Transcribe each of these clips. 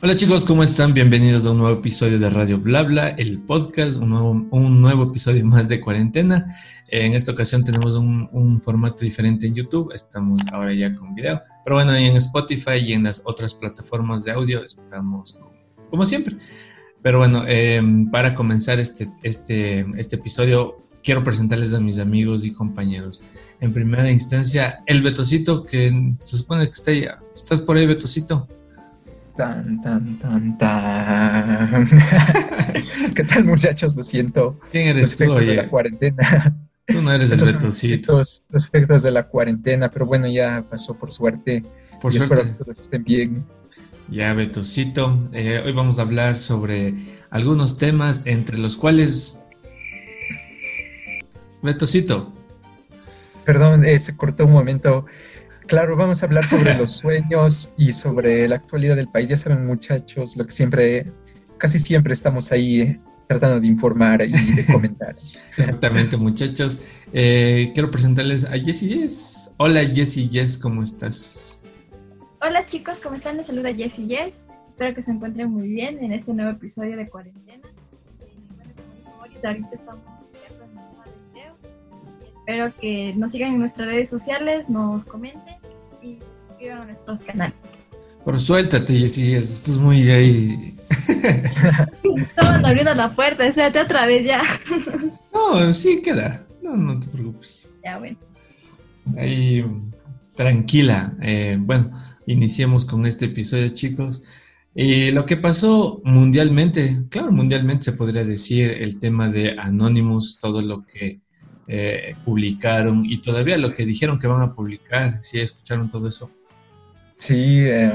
Hola chicos, ¿cómo están? Bienvenidos a un nuevo episodio de Radio Blabla, el podcast, un nuevo, un nuevo episodio más de cuarentena. En esta ocasión tenemos un, un, formato diferente en YouTube, estamos ahora ya con video, pero bueno, en Spotify y en las otras plataformas de audio estamos como, siempre. Pero bueno, eh, para comenzar este, este, este episodio, quiero presentarles a mis amigos y compañeros. En primera instancia, el Betocito, que se supone que está ahí. ¿Estás por ahí, Betocito? Tan, tan, tan, tan. ¿Qué tal, muchachos? Lo siento. ¿Quién eres los efectos tú, oye? de la cuarentena. Tú no eres el Estos Betocito. Los, los efectos de la cuarentena, pero bueno, ya pasó por suerte. Por y espero suerte. que todos estén bien. Ya, Betocito. Eh, hoy vamos a hablar sobre algunos temas, entre los cuales. Betocito. Perdón, eh, se cortó un momento. Claro, vamos a hablar sobre los sueños y sobre la actualidad del país. Ya saben, muchachos, lo que siempre, casi siempre estamos ahí eh, tratando de informar y de comentar. Exactamente, muchachos. Eh, quiero presentarles a Jessie Yes. Hola, Jessie Yes, ¿cómo estás? Hola chicos, ¿cómo están? Les saluda Jessie Yes. Espero que se encuentren muy bien en este nuevo episodio de cuarentena. Eh, bueno, como dijo Boris, ahorita estamos Espero que nos sigan en nuestras redes sociales, nos comenten y suscriban a nuestros canales. Pero suéltate, Jessie Yes. Estás muy ahí. Estaban abriendo la puerta, espérate otra vez ya. No, sí queda. No, no te preocupes. Ya, bueno. Ahí, tranquila. Eh, bueno, iniciemos con este episodio, chicos. Y lo que pasó mundialmente, claro, mundialmente se podría decir el tema de Anonymous, todo lo que eh, publicaron y todavía lo que dijeron que van a publicar. ¿Sí escucharon todo eso? Sí, eh,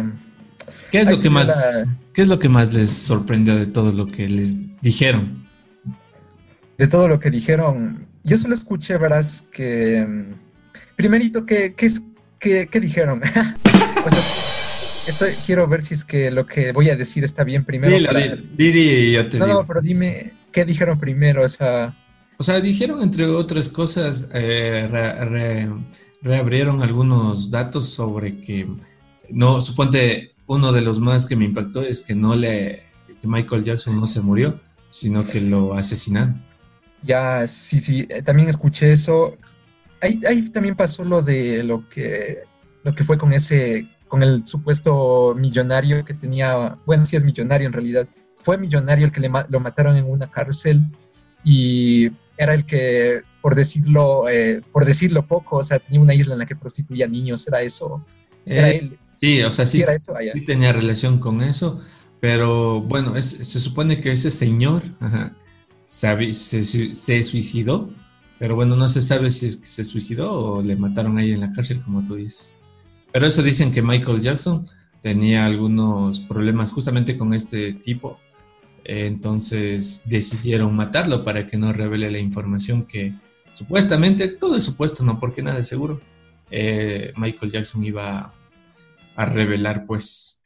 ¿Qué es lo que más, la- qué es lo que más les sorprendió de todo lo que les dijeron? de todo lo que dijeron, yo solo escuché, verás, que... mm, Primerito, ¿qué, qué, es, qué, qué dijeron? O sea, estoy, quiero ver si es que lo que voy a decir está bien primero. Dilo, para- dilo, y yo te No, digo. no, pero dime, ¿qué dijeron primero? O sea, O sea, dijeron entre otras cosas, eh, re- re- reabrieron algunos datos sobre que, no, suponte, uno de los más que me impactó es que no le, que Michael Jackson no se murió, sino que lo asesinaron. ya, sí, sí, eh, también escuché eso. Ahí, ahí también pasó lo de lo que, lo que fue con ese, con el supuesto millonario que tenía, bueno, sí es millonario en realidad, fue millonario el que le lo mataron en una cárcel y era el que, por decirlo, eh, por decirlo poco, o sea, tenía una isla en la que prostituía niños, era eso, era Eh, él, sí, o sea, sí, eso, sí tenía relación con eso, pero bueno, es- se supone que ese señor ajá, sabe- se, su- se suicidó, pero bueno, no se sabe si es que se suicidó o le mataron ahí en la cárcel, como tú dices. Pero eso dicen que Michael Jackson tenía algunos problemas justamente con este tipo, entonces decidieron matarlo para que no revele la información que supuestamente, todo es supuesto, no porque nada es seguro, eh, Michael Jackson iba a, revelar, pues.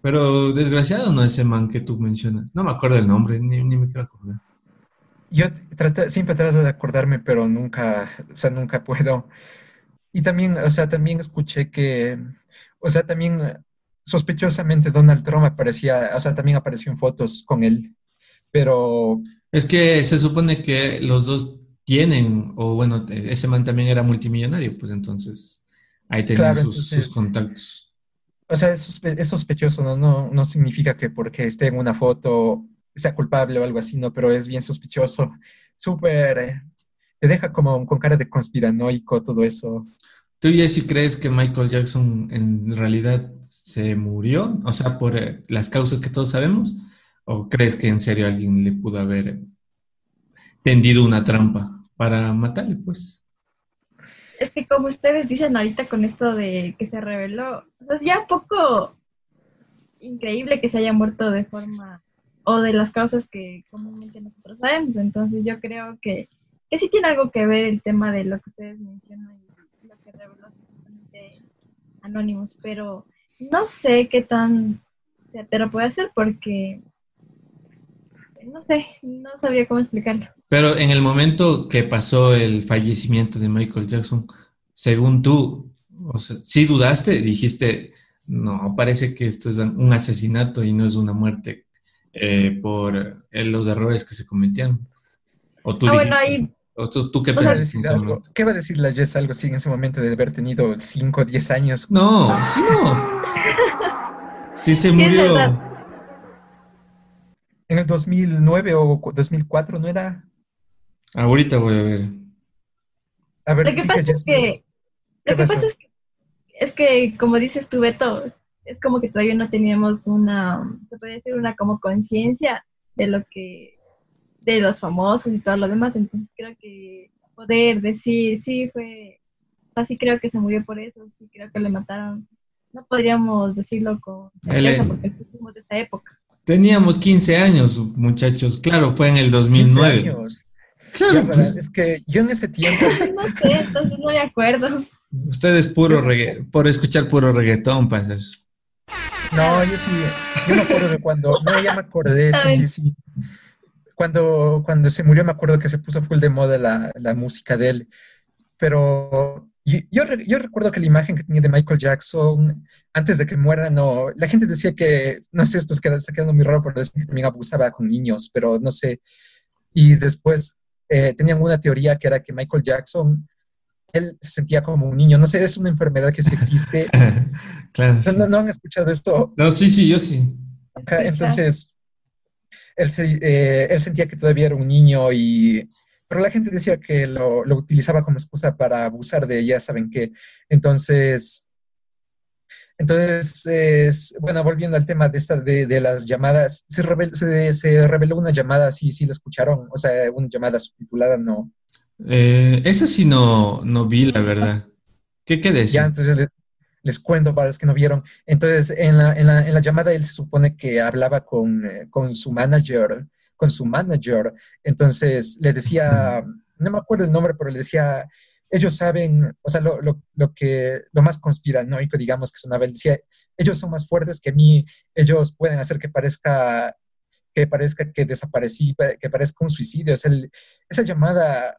Pero desgraciado no ese man que tú mencionas. No me acuerdo el nombre, ni, ni me quiero acordar. Yo trato- siempre trato de acordarme, pero nunca, o sea, nunca puedo. Y también, o sea, también escuché que, o sea, también sospechosamente Donald Trump aparecía, o sea, también apareció en fotos con él, pero Es que se supone que los dos tienen, o bueno, ese man también era multimillonario, pues entonces ahí tenían Claro, sus, contactos. O sea, es, sospe- es sospechoso, ¿no? No, no significa que porque esté en una foto sea culpable o algo así, ¿no? Pero es bien sospechoso. Súper, eh, te deja como con cara de conspiranoico todo eso. ¿Tú, Jesse, crees que Michael Jackson en realidad se murió? O sea, por eh, las causas que todos sabemos. ¿O crees que en serio alguien le pudo haber tendido una trampa para matarle, pues? Es que como ustedes dicen ahorita con esto de que se reveló, pues ya poco increíble que se haya muerto de forma o de las causas que comúnmente nosotros sabemos. Entonces yo creo que, que sí tiene algo que ver el tema de lo que ustedes mencionan que reveló supuestamente Anonymous, pero no sé qué tan certero puede ser porque no sé, no sabría cómo explicarlo. Pero en el momento que pasó el fallecimiento de Michael Jackson, según tú, o sea, ¿sí dudaste? Dijiste, no, parece que esto es un asesinato y no es una muerte eh, por eh, los errores que se cometieron. O tú, ah, bueno, ahí... ¿O tú, qué piensas? ¿Qué va a decir la Jess algo así en ese momento de haber tenido 5 o 10 años? No, sí no. sí se murió. en el 2009 o 2004, ¿no era? Ahorita voy a ver. A ver, lo que pasa es que, lo que pasa es que, es que, como dices tú, Beto, es como que todavía no teníamos una, se puede decir, una como conciencia de lo que, de los famosos y todo lo demás. Entonces creo que poder decir, sí, fue, o sea, sí creo que se murió por eso, sí creo que le mataron. No podríamos decirlo con certeza porque fuimos de esta época. Teníamos 15 años, muchachos. Claro, fue en el 2009. 15 años. Claro, pues. es que yo en ese tiempo. no sé, entonces no me acuerdo. Ustedes puro reggae, por escuchar puro reggaetón, pasas. No, yo sí, yo me acuerdo de cuando, no, ya me acordé, sí, sí, sí. Cuando, cuando se murió me acuerdo que se puso full de moda la, la música de él, pero yo, yo, recuerdo que la imagen que tenía de Michael Jackson, antes de que muera, no, la gente decía que, no sé, esto está quedando muy raro porque también abusaba con niños, pero no sé. Y después eh, tenían una teoría que era que Michael Jackson él se sentía como un niño. No sé, es una enfermedad que sí existe. claro. ¿No, han escuchado esto? No, sí, sí, yo sí. entonces, él, eh, él, sentía que todavía era un niño y... Pero la gente decía que lo, lo utilizaba como excusa para abusar de ella, ¿saben qué? Entonces... Entonces, bueno, volviendo al tema de, esta, de, de las llamadas, se reveló, se, se reveló una llamada, sí, sí la escucharon, o sea, una llamada subtitulada, no, eh, eso sí no, no vi, la verdad. ¿Qué, qué decía? Ya, entonces les, cuento para los que no vieron. Entonces, en la, en la, en la llamada él se supone que hablaba con, eh, con su manager, con su manager. Entonces, le decía, no me acuerdo el nombre, pero le decía, ellos saben, o sea, lo, lo, lo, que, lo más conspiranoico, digamos, que sonaba, él decía, ellos son más fuertes que mí, ellos pueden hacer que parezca que parezca que desaparecí, que parezca un suicidio. Es el, esa llamada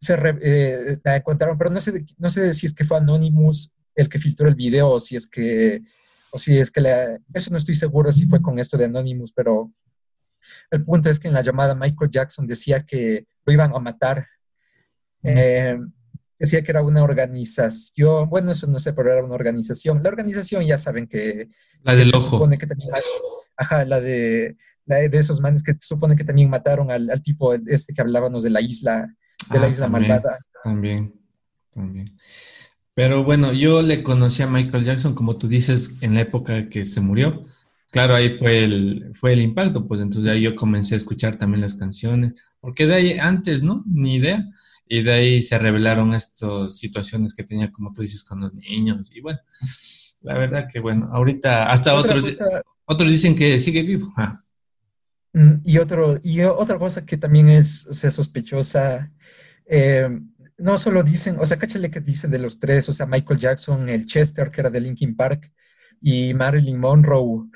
se eh, la encontraron, pero no sé, no sé si es que fue Anonymous el que filtró el video o si es que, o si es que la, eso no estoy seguro si fue con esto de Anonymous, pero el punto es que en la llamada Michael Jackson decía que lo iban a matar. Eh, decía que era una organización, bueno, eso no sé, pero era una organización. La organización ya saben que... La del ojo. Supone que también, ajá, la de, la de esos manes que supone que también mataron al, al tipo este que hablábamos de la isla de la ah, Isla también, También, también. Pero bueno, yo le conocí a Michael Jackson, como tú dices, en la época que se murió. Claro, ahí fue el, fue el impacto, pues entonces ahí yo comencé a escuchar también las canciones, porque de ahí antes, ¿no? Ni idea. Y de ahí se revelaron estas situaciones que tenía, como tú dices, con los niños. Y bueno, la verdad que bueno, ahorita hasta otros, otros dicen que sigue vivo. Ah. Mm, y, otro, y otra cosa que también es o sea, sospechosa, eh, no solo dicen, o sea, cáchale que dicen de los tres, o sea, Michael Jackson, el Chester, que era de Linkin Park, y Marilyn Monroe.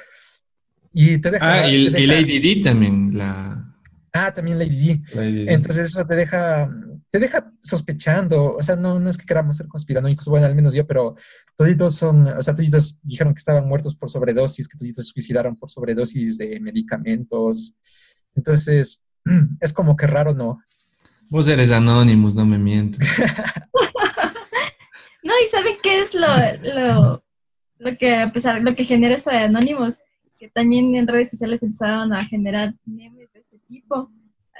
Y te deja, ah, y, y Lady D también, la... Ah, también Lady D. Entonces eso te deja, te deja sospechando, o sea, no, no es que queramos ser conspiranoicos, bueno, al menos yo, pero toditos son, o sea, toditos dijeron que estaban muertos por sobredosis, que toditos se suicidaron por sobredosis de medicamentos. Entonces, es como que raro, ¿no? Vos eres anónimos, no me mientas. no, y ¿saben qué es lo, lo, lo que, a pesar, lo que genera esto de anónimos? Que también en redes sociales empezaron a generar memes de este tipo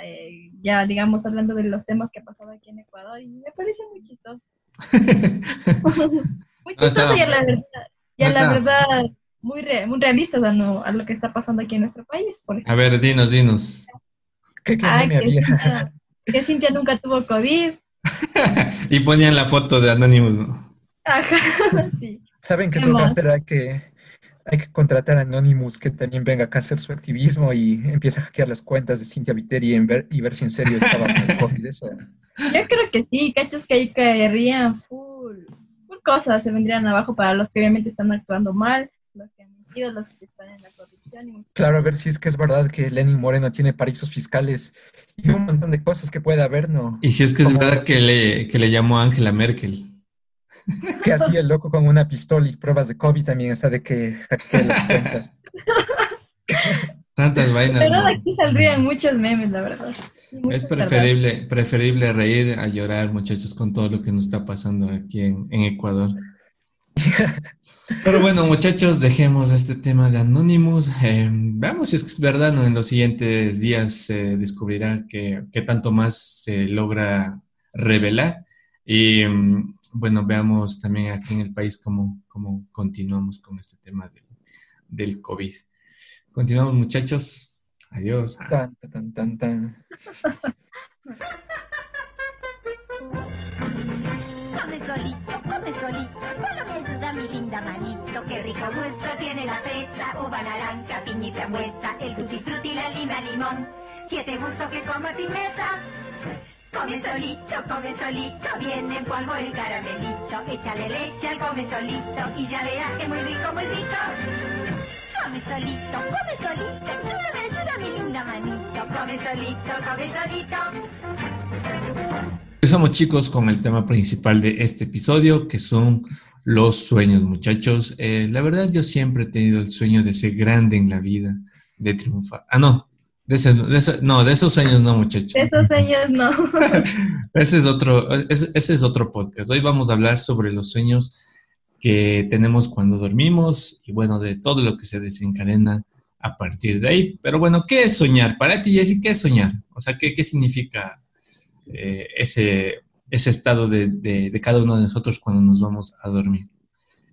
eh, ya digamos hablando de los temas que ha pasado aquí en Ecuador y me parece muy chistoso. muy chistoso y a la verdad, y a la verdad muy, muy realista a lo que está pasando aquí en nuestro país. a ver, dinos, dinos. ¿Qué, que, Cintia, nunca tuvo COVID. y ponían la foto de Anonymous, Ajá, sí. ¿Saben qué toca hacer? que hay que contratar a Anonymous que también venga acá a hacer su activismo y empiece a hackear las cuentas de Cintia Viteri y ver, y ver si en serio estaba con COVID. Eso. Yo creo que sí, cachos que ahí caerían full, full cosas, se vendrían abajo para los que obviamente están actuando mal, los que han mentido, los que están en la corrupción. Claro, a ver si es que es verdad que Lenin Moreno tiene paraísos fiscales y un montón de cosas que puede haber, ¿no? Y si es que es verdad que le, que le llamó a Angela Merkel. Que hacía el loco con una pistola y pruebas de COVID también, esa de que hackea las cuentas. Tantas vainas. Pero de aquí saldrían muchos memes, la verdad. Es preferible, preferible reír a llorar, muchachos, con todo lo que nos está pasando aquí en, en Ecuador. Pero bueno, muchachos, dejemos este tema de Anonymous. Eh, veamos si es que es verdad, ¿no? En los siguientes días se descubrirá qué qué tanto más se logra revelar. Y mm, bueno, veamos también aquí en el país cómo, cómo continuamos con este tema del, del COVID. Continuamos, muchachos. Adiós. Ah. Tan, tan, tan, tan. gusto tiene la fresa, uva, naranja, piña y frambuesa, el tutti frutti, la lima, limón. Siete gustos que como sin mesa. Come solito, come solito, viene en polvo el caramelito. Échale leche al come solito y ya verás que muy rico, muy rico. Come solito, come solito, solo me ayuda mi linda manito. Come solito, come solito. Empezamos chicos con el tema principal de este episodio, que son los sueños, muchachos. Eh, la verdad yo siempre he tenido el sueño de ser grande en la vida, de triunfar. Ah, no, de, ese- de ese- no, de esos sueños no, muchachos. De esos años no. Ese es otro, ese, ese es otro podcast. Hoy vamos a hablar sobre los sueños que tenemos cuando dormimos y bueno, de todo lo que se desencadena a partir de ahí. Pero bueno, ¿qué es soñar? Para ti, Jessy, ¿qué es soñar? O sea, ¿qué, qué significa eh, ese, ese estado de, de- de cada uno de nosotros cuando nos vamos a dormir?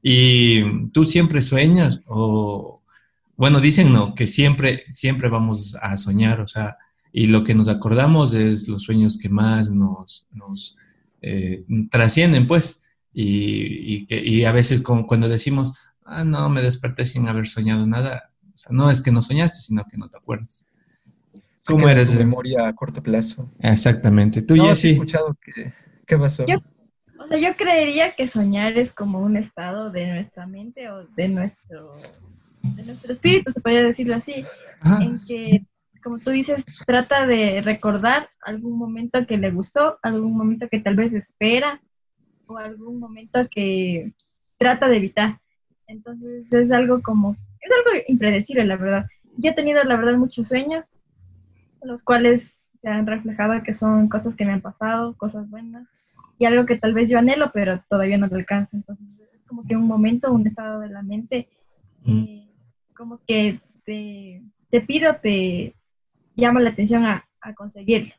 ¿Y tú siempre sueñas? O, bueno, dicen no, que siempre, siempre vamos a soñar, o sea, y lo que nos acordamos es los sueños que más nos, nos eh, trascienden, pues. Y, y, y a veces como cuando decimos, ah, no, me desperté sin haber soñado nada, o sea, no es que no soñaste, sino que no te acuerdas. ¿Cómo eres? memoria a corto plazo. Exactamente. Tú, no, sí he Jessy. escuchado que... ¿Qué pasó? Yo- O sea, yo creería que soñar es como un estado de nuestra mente o de nuestro, de nuestro espíritu, se podría decirlo así, Ah, en que, como tú dices, trata de recordar algún momento que le gustó, algún momento que tal vez espera o algún momento que trata de evitar. Entonces es algo como, es algo impredecible, la verdad. Yo he tenido, la verdad, muchos sueños, los cuales se han reflejado que son cosas que me han pasado, cosas buenas, y algo que tal vez yo anhelo, pero todavía no lo alcanzo. Entonces es como que un momento, un estado de la mente, Mm. eh, como que te, te pido, te llama la atención a, a conseguirlo.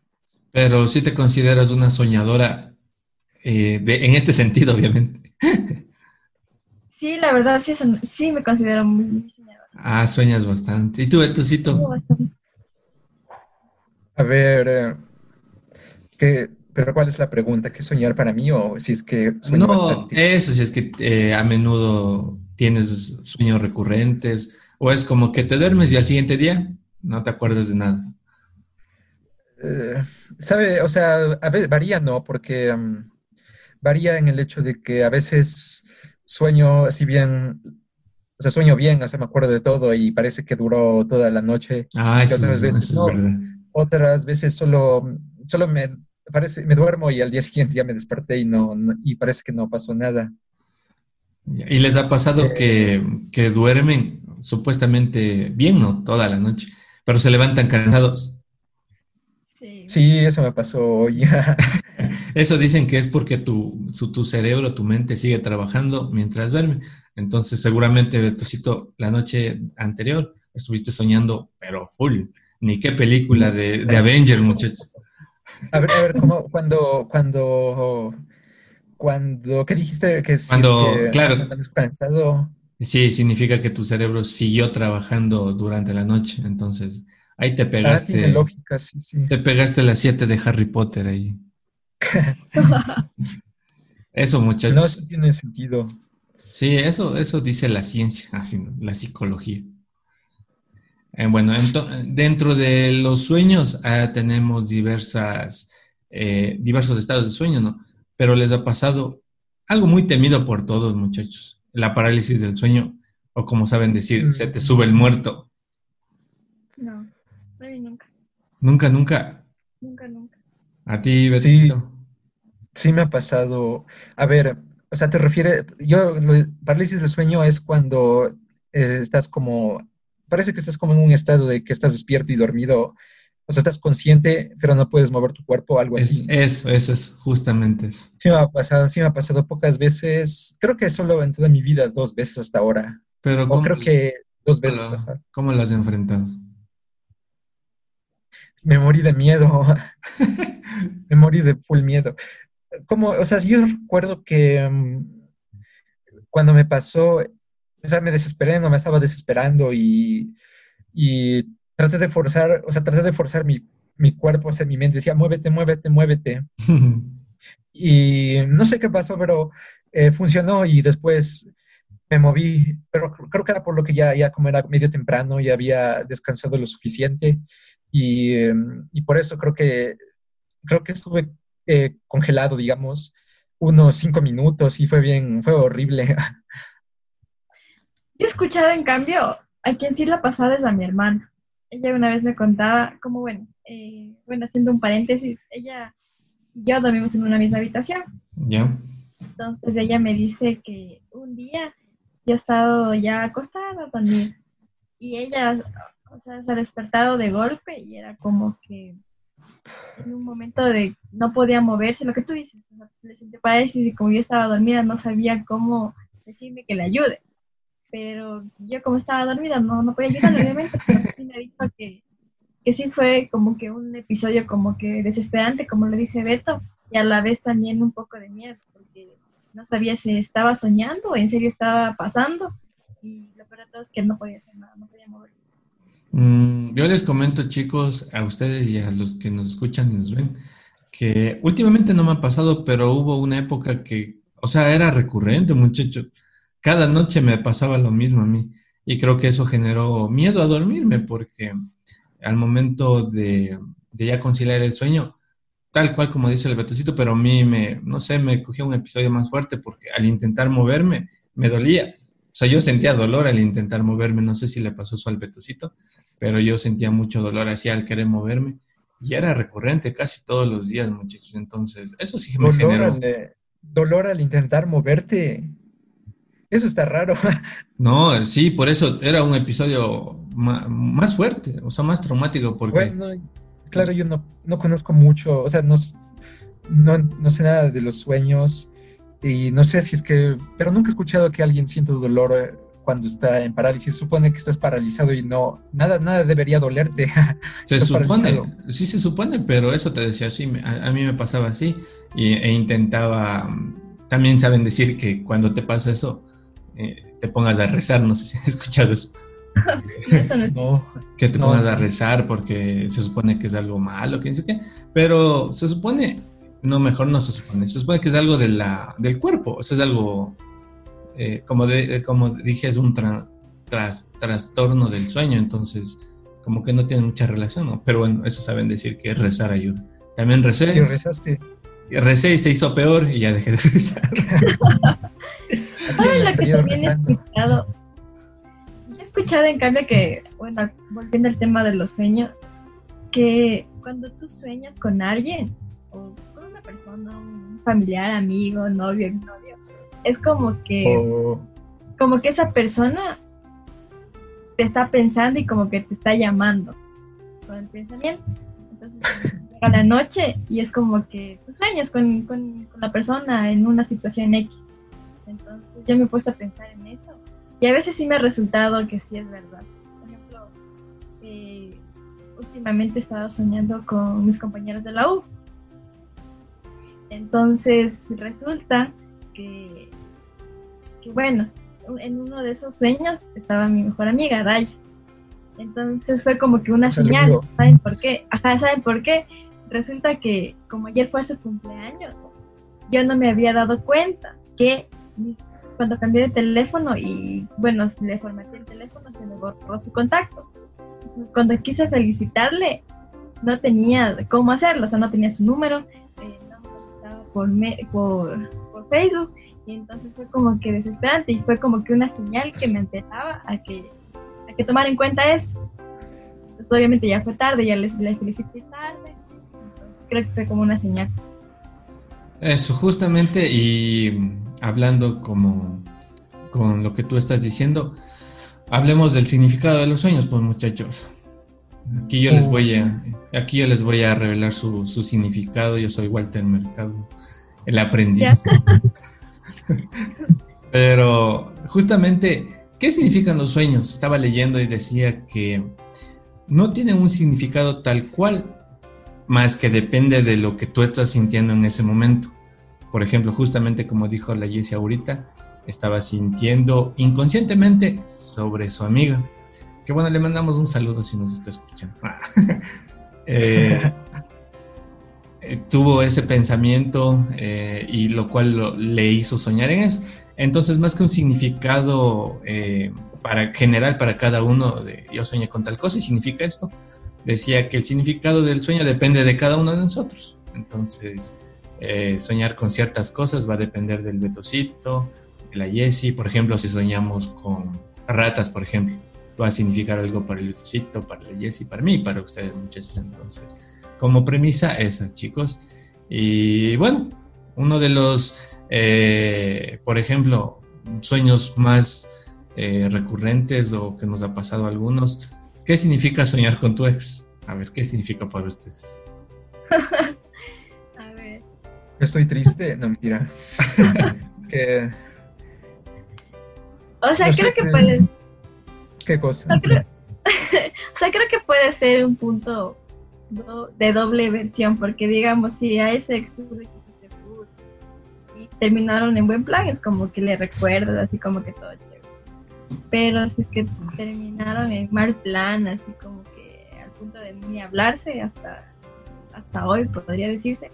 Pero sí te consideras una soñadora eh, de, en este sentido, obviamente. Sí, la verdad, sí, son- sí me considero muy, muy soñadora. Ah, sueñas bastante. ¿Y tú, Sí, Betosito? bastante. A ver, eh, ¿qué- pero ¿cuál es la pregunta? ¿Qué soñar para mí o si es que sueño No, bastante? eso si es que eh, a menudo tienes sueños recurrentes o es como que te duermes y al siguiente día no te acuerdas de nada. Eh, ¿sabe? O sea, a veces varía, ¿no? Porque mm, varía en el hecho de que a veces sueño así bien, o sea, sueño bien, o sea, me acuerdo de todo y parece que duró toda la noche. Ah, eso, otras es- veces eso no. es verdad. Otras veces solo, solo me parece, me duermo y al día siguiente ya me desperté y no, no- y parece que no pasó nada. ¿Y les ha pasado Eh. que, que duermen supuestamente bien, no? Toda la noche, pero se levantan cansados. Sí. Sí, eso me pasó hoy. Eso dicen que es porque tu, su- tu cerebro, tu mente sigue trabajando mientras duerme. Entonces, seguramente, Betosito, la noche anterior estuviste soñando, pero full. Ni qué película de, de Avenger, muchachos. A ver, a ver, ¿cómo, cuando, cuando, cuando, ¿qué dijiste? Que Cuando, que claro. amaneces cansado. Sí, significa que tu cerebro siguió trabajando durante la noche. Entonces, ahí te Ah, tiene pegaste, lógica, sí, sí. te pegaste las siete de Harry Potter ahí. Eso, muchachos. No, sí tiene sentido. Sí, eso, eso dice la ciencia, así, la psicología. Eh, bueno, dentro de los sueños ah, tenemos diversas, eh, diversos estados de sueño, ¿no? Pero les ha pasado algo muy temido por todos, muchachos. La parálisis del sueño, o como saben decir, se te sube el muerto. No, mí nunca, Nunca, nunca. nunca, nunca. A ti, Betito. Sí me ha pasado. A ver, o sea, te refiere, yo, lo- parálisis del sueño es cuando eh, estás como, parece que estás como en un estado de que estás despierto y dormido, o sea, estás consciente, pero no puedes mover tu cuerpo, algo Es, así. eso, eso es justamente eso. Sí me ha pasado, sí me ha pasado pocas veces, creo que solo en toda mi vida dos veces hasta ahora, Pero o ¿cómo, creo que dos veces, cómo lo has enfrentado? Me morí de miedo, me morí de full miedo. Como, o sea, yo recuerdo que mm, cuando me pasó, o sea, me desesperé, no me estaba desesperando y, y traté de forzar, o sea, traté de forzar mi, mi cuerpo hacia mi mente, decía, muévete, muévete, muévete. Y no sé qué pasó, pero eh, funcionó y después me moví, pero cr- creo que era por lo que ya, ya como era medio temprano, ya había descansado lo suficiente y, eh, y por eso creo que, creo que estuve eh, congelado, digamos, unos cinco minutos y fue bien, fue horrible. Yo he escuchado, en cambio, a quien sí la pasada es a mi hermana. Ella una vez me contaba, como bueno, eh, bueno, haciendo un paréntesis, ella y yo dormimos en una misma habitación. ¿Ya? Entonces ella me dice que un día yo he estado ya acostada dormir y ella, o sea, se ha despertado de golpe y era como que en un momento de no podía moverse, lo que tú dices, o sea, le sentí parálisis y como yo estaba dormida no sabía cómo decirme que le ayude. Pero yo como estaba dormida no, no podía ayudarle obviamente, pero me dijo que, que sí fue como que un episodio como que desesperante, como le dice Beto, y a la vez también un poco de miedo, porque no sabía si estaba soñando o en serio estaba pasando, y lo peor de todo es que no podía hacer nada, no podía moverse. Mm, yo les comento, chicos, a ustedes y a los que nos escuchan y nos ven, que últimamente no me ha pasado, pero hubo una época que, o sea, era recurrente, muchacho. Cada noche me pasaba lo mismo a mí. Y creo que eso generó miedo a dormirme, porque al momento de, de ya conciliar el sueño, tal cual como dice el Betocito, pero a mí me, no sé, me cogió un episodio más fuerte porque al intentar moverme me dolía. O sea, yo sentía dolor al intentar moverme, no sé si le pasó eso al Betocito, pero yo sentía mucho dolor así al querer moverme y era recurrente casi todos los días, muchachos. Entonces, eso sí que me Dolor generó. al, eh, dolor al intentar moverte. Eso está raro. No, sí, por eso era un episodio más fuerte, o sea, más traumático, porque Bueno, claro, yo no, no conozco mucho, o sea, no, no, no sé nada de los sueños y no sé si es que, pero nunca he escuchado que alguien sienta dolor eh, cuando está en parálisis. Supone que estás paralizado y no, nada, nada debería dolerte. se supone, paralizado. sí se supone, pero eso te decía así, me- a, a mí me pasaba así y, e intentaba, mm, también saben decir que cuando te pasa eso, eh, te pongas a rezar, no sé si han escuchado eso. Eso no que te pongas no. a rezar porque se supone que es algo malo, quién sé qué, pero se supone, no, mejor no se supone, se supone que es algo de la, del cuerpo, o sea, es algo, eh, como, de, eh, como dije, es un tra- tras- trastorno del sueño, entonces como que no tiene mucha relación, ¿no? Pero bueno, eso saben decir que rezar ayuda. También recé, que rezaste. recé y se hizo peor y ya dejé de rezar. ¿Saben Aquí lo que también he escuchado? He escuchado en cambio que, bueno, volviendo al tema de los sueños, que cuando tú sueñas con alguien, o con una persona, un familiar, amigo, novio, exnovio, es como que, como que esa persona te está pensando y como que te está llamando con el pensamiento. Entonces llega la noche y es como que tú sueñas con, con- con la persona en una situación X. Entonces yo me he puesto a pensar en eso. Y a veces sí me ha resultado que sí es verdad. Por ejemplo, eh, últimamente he estado soñando con mis compañeros de la U. Entonces resulta que, que bueno, en uno de esos sueños estaba mi mejor amiga, Daya. Entonces fue como que una Saludo. señal. ¿Saben por qué? Ajá, ¿saben por qué? Resulta que como ayer fue su cumpleaños, yo no me había dado cuenta que cuando cambié de teléfono y bueno, le formateé el teléfono, se me borró su contacto. Entonces cuando quise felicitarle, no tenía cómo hacerlo, o sea, no tenía su número, eh, no me contactaba por, me- por, por Facebook, y entonces fue como que desesperante y fue como que una señal que me empezaba a que, a que tomar en cuenta eso. Entonces, obviamente ya fue tarde, ya les, les felicité tarde, entonces creo que fue como una señal. Eso, justamente, y hablando como con lo que tú estás diciendo, hablemos del significado de los sueños, pues muchachos. Aquí yo les voy a, aquí yo les voy a revelar su, su significado. Yo soy Walter Mercado, el aprendiz. Pero justamente, ¿qué significan los sueños? Estaba leyendo y decía que no tienen un significado tal cual, más que depende de lo que tú estás sintiendo en ese momento. Por ejemplo, justamente como dijo la Jessie ahorita, estaba sintiendo inconscientemente sobre su amiga. Que bueno, le mandamos un saludo si nos está escuchando. Eh, eh, tuvo ese pensamiento eh, y lo cual le hizo soñar en eso. Entonces, más que un significado para general para cada uno de yo soñé con tal cosa y significa esto, decía que el significado del sueño depende de cada uno de nosotros. Entonces, soñar con ciertas cosas va a depender del betocito, la Jessie, por ejemplo, si soñamos con ratas, por ejemplo, va a significar algo para el Lutucito, para la Jessie, para mí, para ustedes, muchachos. Entonces, como premisa, esas, chicos. Y bueno, uno de los, eh, por ejemplo, sueños más eh, recurrentes o que nos ha pasado a algunos, ¿qué significa soñar con tu ex? A ver, ¿qué significa para ustedes? Estoy triste, no mentira. que o sea, creo que puede... ¿Qué cosa? O sea, creo... que puede ser un punto de doble versión, porque digamos, si a ese ex y terminaron en buen plan, es como que le recuerdas, así como que todo chévere. Pero si es que terminaron en mal plan, así como que al punto de ni hablarse hasta, hasta hoy, podría decirse,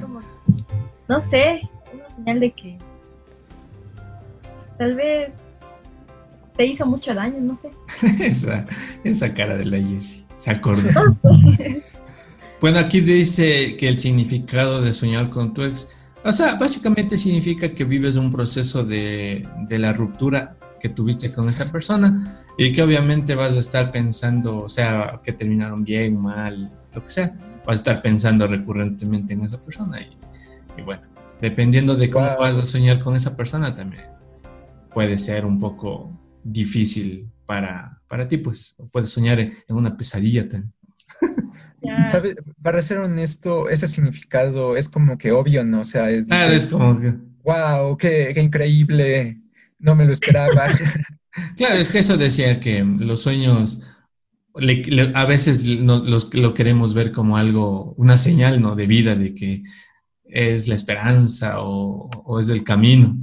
como, no sé, una señal de que tal vez te hizo mucho daño, no sé. esa, esa cara de la Jessie, se acordó. bueno, aquí dice que el significado de soñar con tu ex, o sea, básicamente significa que vives un proceso de, de la ruptura que tuviste con esa persona y que obviamente vas a estar pensando, o sea, que terminaron bien, mal, lo que sea, vas a estar pensando recurrentemente en esa persona y, y bueno, dependiendo de cómo vas a soñar con esa persona también puede ser un poco difícil para, para ti, pues puedes soñar en, una pesadilla también. Para ser honesto, ese significado es como que obvio, ¿no? O sea, es, ah, es como que... ¡Wow! Qué, increíble! No me lo esperaba. claro, es que eso decía que los sueños a veces los, lo queremos ver como algo, una señal, ¿no? De vida, de que es la esperanza o, o es el camino.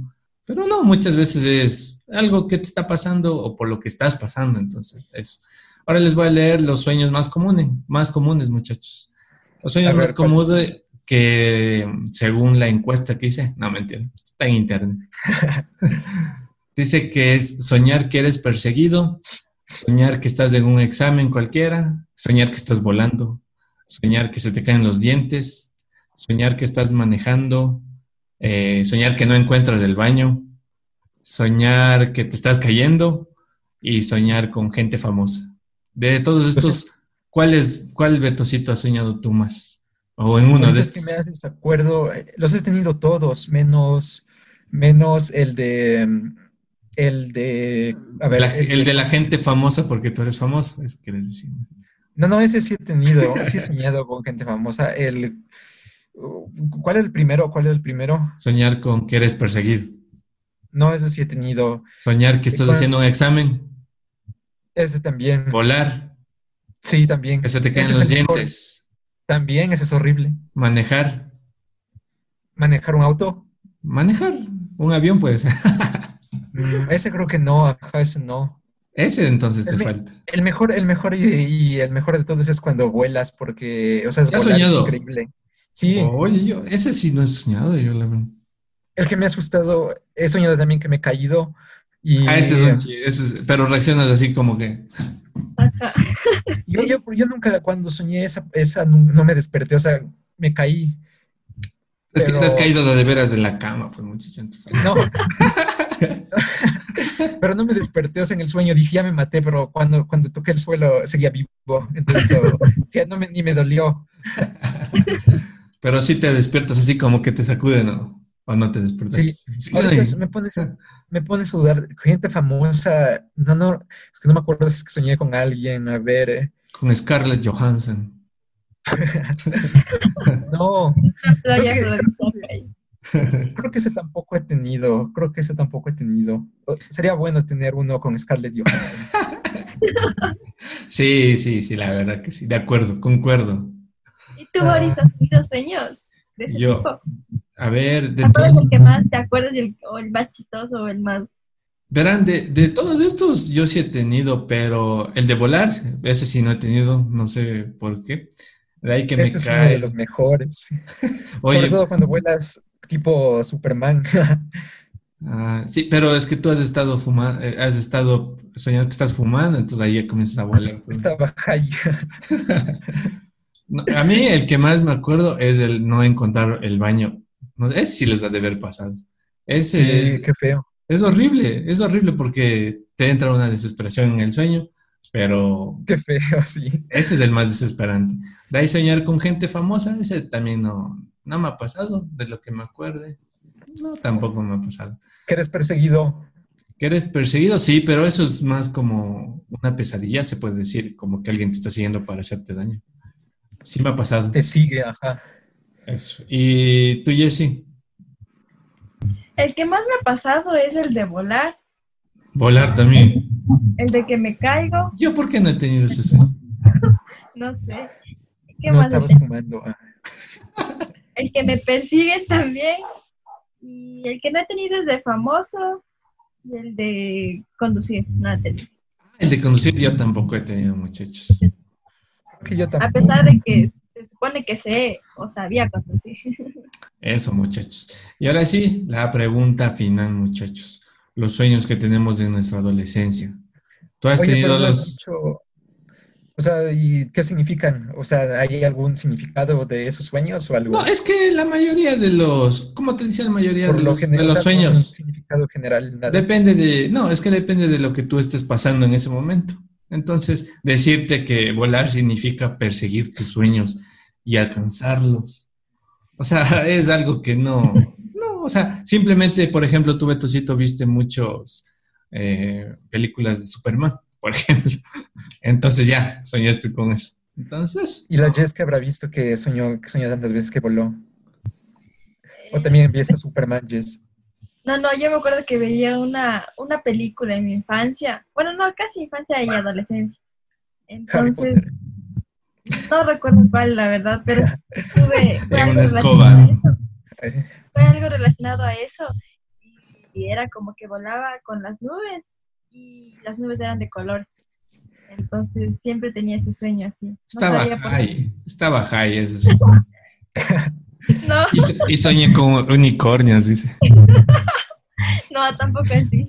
Pero no, muchas veces es algo que te está pasando o por lo que estás pasando. Entonces, eso. Ahora les voy a leer los sueños más comunes, más comunes, muchachos. Los sueños más comunes que según la encuesta que hice, no mentira, está en internet. Dice que es soñar que eres perseguido, soñar que estás en un examen cualquiera, soñar que estás volando, soñar que se te caen los dientes, soñar que estás manejando, eh, soñar que no encuentras el baño, soñar que te estás cayendo y soñar con gente famosa. De todos pues estos, ¿cuál, es, cuál Betocito has soñado tú más? O en uno de estos. que me haces acuerdo, eh, los he tenido todos, menos, menos el de, el de, a ver. el, de, la gente famosa porque tú eres famoso, eso quieres decir. No, no, ese sí he tenido, sí he soñado con gente famosa. El, ¿Cuál es el primero? ¿Cuál es el primero? Soñar con que eres perseguido. No, eso sí he tenido. Soñar que estás haciendo un examen. Ese también. Volar. Sí, también. Que se te caen los dientes. También, ese es horrible. Manejar. Manejar un auto. Manejar un avión, pues. Mm, ese creo que no, ajá, ese no. Ese entonces te falta. El mejor, el mejor y, el mejor de todos es cuando vuelas, porque, o sea, es, soñado? increíble. Sí. Oye, yo, ese sí no he soñado, yo la el que me ha asustado, he soñado también que me he caído. Y, ah, ese es un pero reaccionas así como que... yo, yo, yo, nunca, cuando soñé esa, esa no, me desperté, o sea, me caí. Es que te has caído de, veras de la cama, pues muchacho. No. pero no me desperté, o sea, en el sueño dije, ya me maté, pero cuando, cuando toqué el suelo seguía vivo. Entonces, no me, ni me dolió. Pero sí te despiertas así como que te sacude, ¿no? ¿O no te despertaste? Sí, Ay. me pones, me pones a dudar. Gente famosa, no, no, es que no me acuerdo si es que soñé con alguien, a ver, eh. Con Scarlett Johansson. no, Creo que- creo ese tampoco he tenido, creo que ese tampoco he tenido. Sería bueno tener uno con Scarlett Johansson. Sí, sí, sí, la verdad que sí. De acuerdo, concuerdo. ¿Y tú, Boris, has tenido sueños de ese Yo, tipo? A ver, de ¿Cuál es todos, el que más te acuerdas y el, o el más chistoso o el más... verán, de, de todos estos yo sí he tenido, pero el de volar, ese sí no he tenido, no sé por qué. De ahí que me Ese es uno de cae. los mejores. Oye, Sobre todo cuando vuelas tipo Superman. ah, sí, pero es que tú has estado fumando, has estado soñando que estás fumando, entonces ahí ya comienzas a volar. pues. Estaba ahí. A mí el que más me acuerdo es el no encontrar el baño. No, ese sí les da de ver pasado. Ese Sí, es, qué feo. es horrible, es horrible porque te entra una desesperación en el sueño, pero Qué feo, sí. ese es el más desesperante. De ahí soñar con gente famosa, ese también no, no me ha pasado, de lo que me acuerde. No, tampoco me ha pasado. Que eres perseguido. ¿Que eres perseguido? Sí, pero eso es más como una pesadilla, se puede decir, como que alguien te está siguiendo para hacerte daño. Sí me ha pasado. Te sigue, ajá. Eso. ¿Y tú, Jessy? El que más me ha pasado es el de volar, Volar también. el de que me caigo, ¿Yo por qué no he tenido ese sueño? no sé. ¿Qué No más? estabas El, fumando. ah. el que me persiguen también. Y el que no he tenido es de famoso y el de conducir. No he tenido. El de conducir yo tampoco he tenido, muchachos. Que yo A tampoco. pesar de que se supone que sé o sabía conducir. Eso, muchachos. Y ahora sí, la pregunta final, muchachos. Los sueños que tenemos en nuestra adolescencia. ¿Tú has Oye, tenido has los... dicho, o sea, ¿y qué significan? O sea, ¿hay algún significado de esos sueños o algo? No, es que la mayoría de los... ¿Cómo te dice la mayoría Por de lo los, general, de los no sueños? significado general, nada. Depende de... No, es que depende de lo que tú estés pasando en ese momento. Entonces, decirte que volar significa perseguir tus sueños y alcanzarlos. O sea, es algo que no... No, o sea, simplemente, por ejemplo, tú, Betosito, viste muchos eh, películas de Superman, por ejemplo. Entonces ya, soñaste con eso. Entonces, Y la Jess que habrá visto que soñó, que soñó tantas veces que voló. O también empieza Superman Jess. No, no, yo me acuerdo que veía una, una película en mi infancia. Bueno, no, casi infancia y adolescencia. Entonces, no recuerdo cuál, la verdad, pero tuve, fue En algo relacionado a eso. Eh, Fue algo relacionado a eso. Y era como que volaba con las nubes y las nubes eran de colores. Entonces siempre tenía ese sueño así. No estaba high, estaba high. eso sí. No, Y, y soñé con unicornios, dice. no, tampoco así.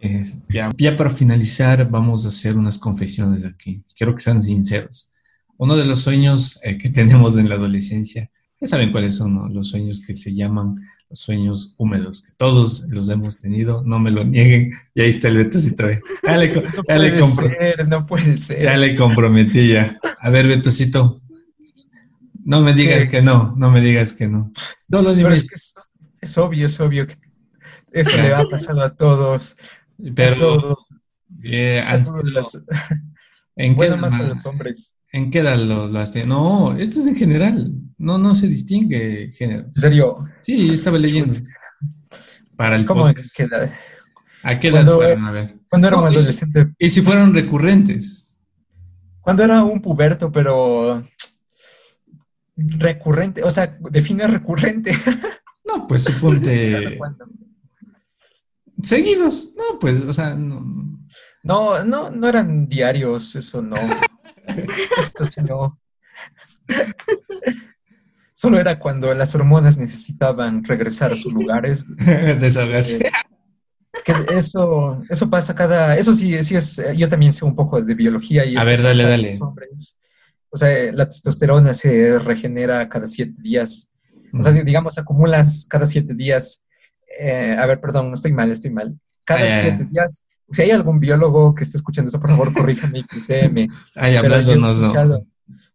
Es- ya, ya para finalizar, vamos a hacer unas confesiones aquí. Quiero que sean sinceros. Uno de los sueños eh, que tenemos en la adolescencia, ya saben cuáles son ¿no? los sueños que se llaman los sueños húmedos, que todos los hemos tenido, no me lo nieguen. Y ahí está el Betocito. eh. Ya le, No ya le puede compro- ser, no puede ser. ya le comprometí ya. A ver, Betocito. No me digas que no, no me digas que no. No lo Pero es que es, es obvio, es obvio que eso le va a pasar a todos. a pero todos, eh, a todos los- ¿en qué bueno, más a los hombres. ¿En qué edad lo, lo has? No, esto es en general. No, no se distingue género. En serio, Sí, estaba leyendo. Para el ¿cómo en podcast. qué edad? ¿A qué edad Cuando- fueron? A ver. Cuando era un No, adolescente, ¿Y si fueron recurrentes? cuando era un puberto, pero recurrente, o sea, define recurrente. No, pues ¿Cada suponte seguidos. No, pues, o sea, no. No, no, no eran diarios, eso no. Esto sí no. Solo era cuando las hormonas necesitaban regresar a sus lugares. Desahogarse. Que eso, eso pasa cada, eso sí, sí es, yo también sé un poco de biología y A ver, dale, dale. los hombres. O sea, la testosterona se regenera cada siete días. O sea, digamos, acumulas cada siete días. eh, a ver, perdón, no estoy mal, estoy mal. Cada siete días. Si hay algún biólogo que esté escuchando eso, por favor, corríjame y critéeme. Ay, Pero yo he hablándonos, no.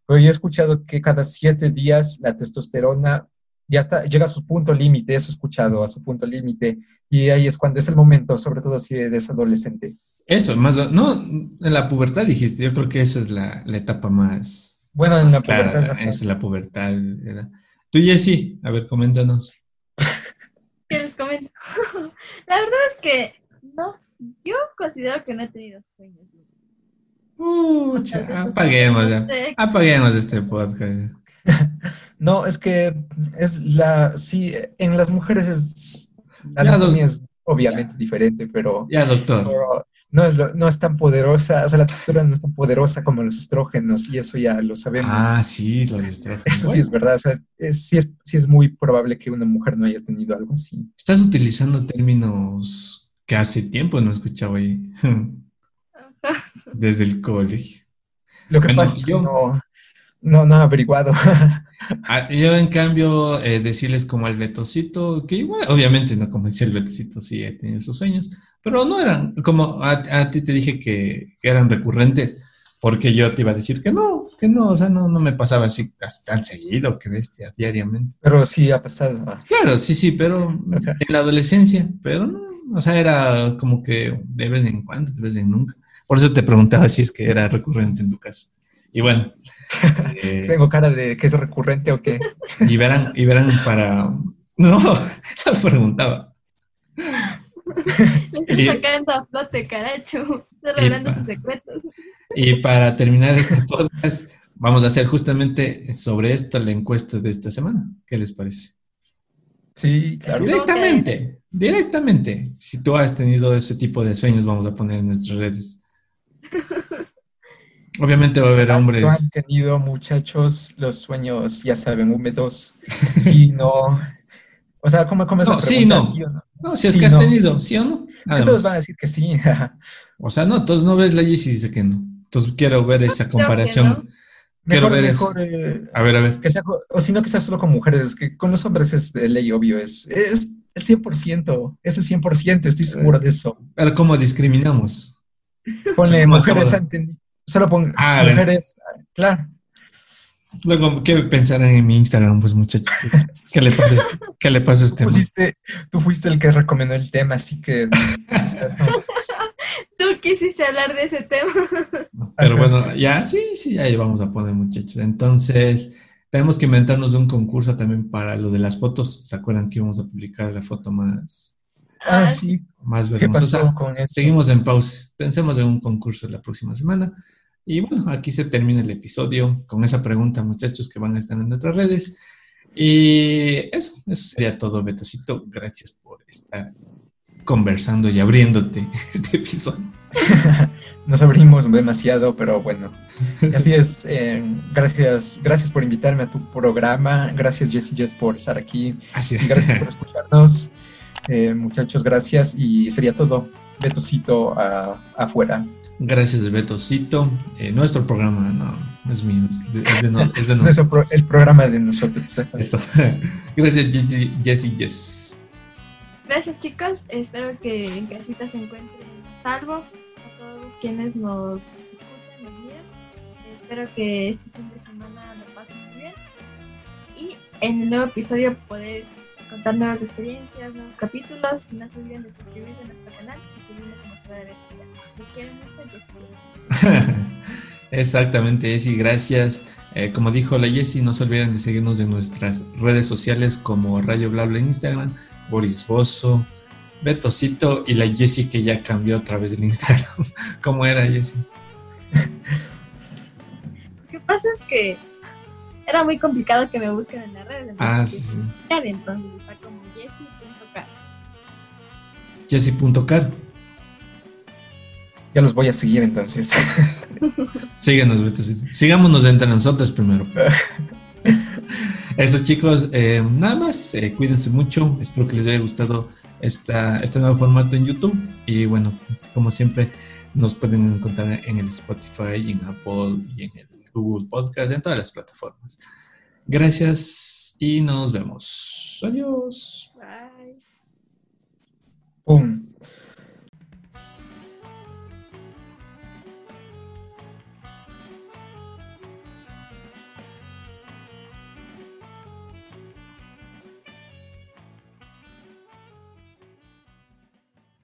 pero yo he escuchado que cada siete días la testosterona ya está, llega a su punto límite, eso he escuchado, a su punto límite, y ahí es cuando es el momento, sobre todo si eres adolescente. Eso, más, no, en la pubertad dijiste, yo creo que esa es la, la etapa más, Bueno, en la clara, pubertad, esa es la pubertad. era. Tú, Jessy, a ver, coméntanos. ¿Qué les comento? La verdad es que no, yo considero que no he tenido sueños. Pucha, apaguemos ya. Apaguemos este podcast. No, es que es la, sí, en las mujeres es, la Ya, anatomía es obviamente diferente, pero, Ya, doctor. pero no, es lo- no es tan poderosa, o sea, la testosterona no es tan poderosa como los estrógenos, y eso ya lo sabemos. Ah, sí, los estrógenos. Eso sí es verdad, o sea, es- sí, es, sí es muy probable que una mujer no haya tenido algo así. Estás utilizando términos que hace tiempo no escuchaba ahí, desde el colegio. Lo que Bueno, pasa es que yo- no, no, no he averiguado. Ah, Yo, en cambio, eh, decirles como al Betocito, que igual, obviamente, no como decía el Betocito, sí he tenido sus sueños, pero no eran, como a, a ti te dije que, eran recurrentes, porque yo te iba a decir que no, que no, o sea, no, no me pasaba así tan seguido, que bestia, diariamente. Pero sí ha pasado. ah. Claro, sí, sí, pero Ajá. en la adolescencia, pero no, o sea, era como que de vez en cuando, de vez en nunca. Por eso te preguntaba si es que era recurrente en tu caso. Y bueno, eh, Tengo cara de que es recurrente o qué. y verán, y verán para... No, se preguntaba. Le estoy Y- sacando a flote, caracho. Estoy Y revelando sus secretos. Y para terminar este podcast, vamos a hacer justamente sobre esto la encuesta de esta semana. ¿Qué les parece? Sí, claro. Direct- Directamente, directamente. Si tú has tenido ese tipo de sueños, vamos a poner en nuestras redes. Obviamente va a haber hombres. ¿No han tenido, muchachos, los sueños, ya saben, húmedos? Sí, no. O sea, ¿cómo, cómo es la No, sí, no. ¿Sí o no? No, si es Sí, que has no. tenido, ¿sí o no? Nada Todos más. van a decir que sí. O sea, no, todos no ves la Jessie dice que no. Entonces quiero ver esa comparación. Quiero mejor, ver eso. eh, A ver, a ver. que sea, o si no que sea solo con mujeres, es que con los hombres es de ley, obvio, es, es el 100%, es el 100%, estoy seguro de eso. Pero ¿cómo discriminamos? Ponle ¿cómo mujeres han tenido, solo pon Ah, bueno. mujeres, claro. Luego, ¿qué pensarán en mi Instagram, pues muchachos? ¿Qué le pasa a este, ¿qué le pasa a este? Pusiste, tú fuiste el que recomendó el tema, así que... Tú quisiste hablar de ese tema. Pero bueno, ya, sí, sí, ya vamos a poner, muchachos. Entonces, tenemos que inventarnos un concurso también para lo de las fotos. ¿Se acuerdan que íbamos a publicar la foto más, Ah, sí, más ¿qué pasó con eso? Seguimos en pausa. Pensemos en un concurso la próxima semana. Y bueno, aquí se termina el episodio con esa pregunta, muchachos, que van a estar en nuestras redes. Y eso, eso sería todo, Betocito. Gracias por estar conversando y abriéndote este episodio. Nos abrimos demasiado, pero bueno. Así es. eh, gracias, gracias por invitarme a tu programa. Gracias, Jessy Jess, por estar aquí. Así Y Gracias por escucharnos. Eh, muchachos, gracias. Y sería todo. Betocito a- afuera. Gracias, Betocito. Eh, nuestro programa, no, no es mío, es de, es de no- es de Nuestro nosotros. pro- el programa de nosotros. Eso. Gracias, Jessy, Jessy, Jess. Gracias, chicos. Espero que en casita se encuentren salvo. A todos quienes nos escuchan, miran. Espero que este fin de semana lo pasen muy bien. Y en el nuevo episodio poder contar nuevas experiencias, nuevos capítulos. No se olviden de suscribirse a nuestro canal y seguirnos en nuestras redes sociales. Les quiero mucho. Exactamente, Jessy, gracias. Eh, como dijo la Jessy, no se olviden de seguirnos en nuestras redes sociales como Radio Blabla en Instagram, Boris Bozo, Betocito y la Jessy que ya cambió a través del Instagram. ¿Cómo era, Jessy? Lo que pasa es que era muy complicado que me busquen en las redes. Ah, sí, sí. entonces está como Jessie.k. Jessy.car. Ya los voy a seguir entonces. Síguenos, Betocito. Sigámonos entre nosotros primero. Eso chicos, eh, nada más, eh, cuídense mucho, espero que les haya gustado esta, este nuevo formato en YouTube y bueno, como siempre nos pueden encontrar en el Spotify, en Apple y en el Google Podcast, en todas las plataformas. Gracias y nos vemos. Adiós. Bye. ¡Pum!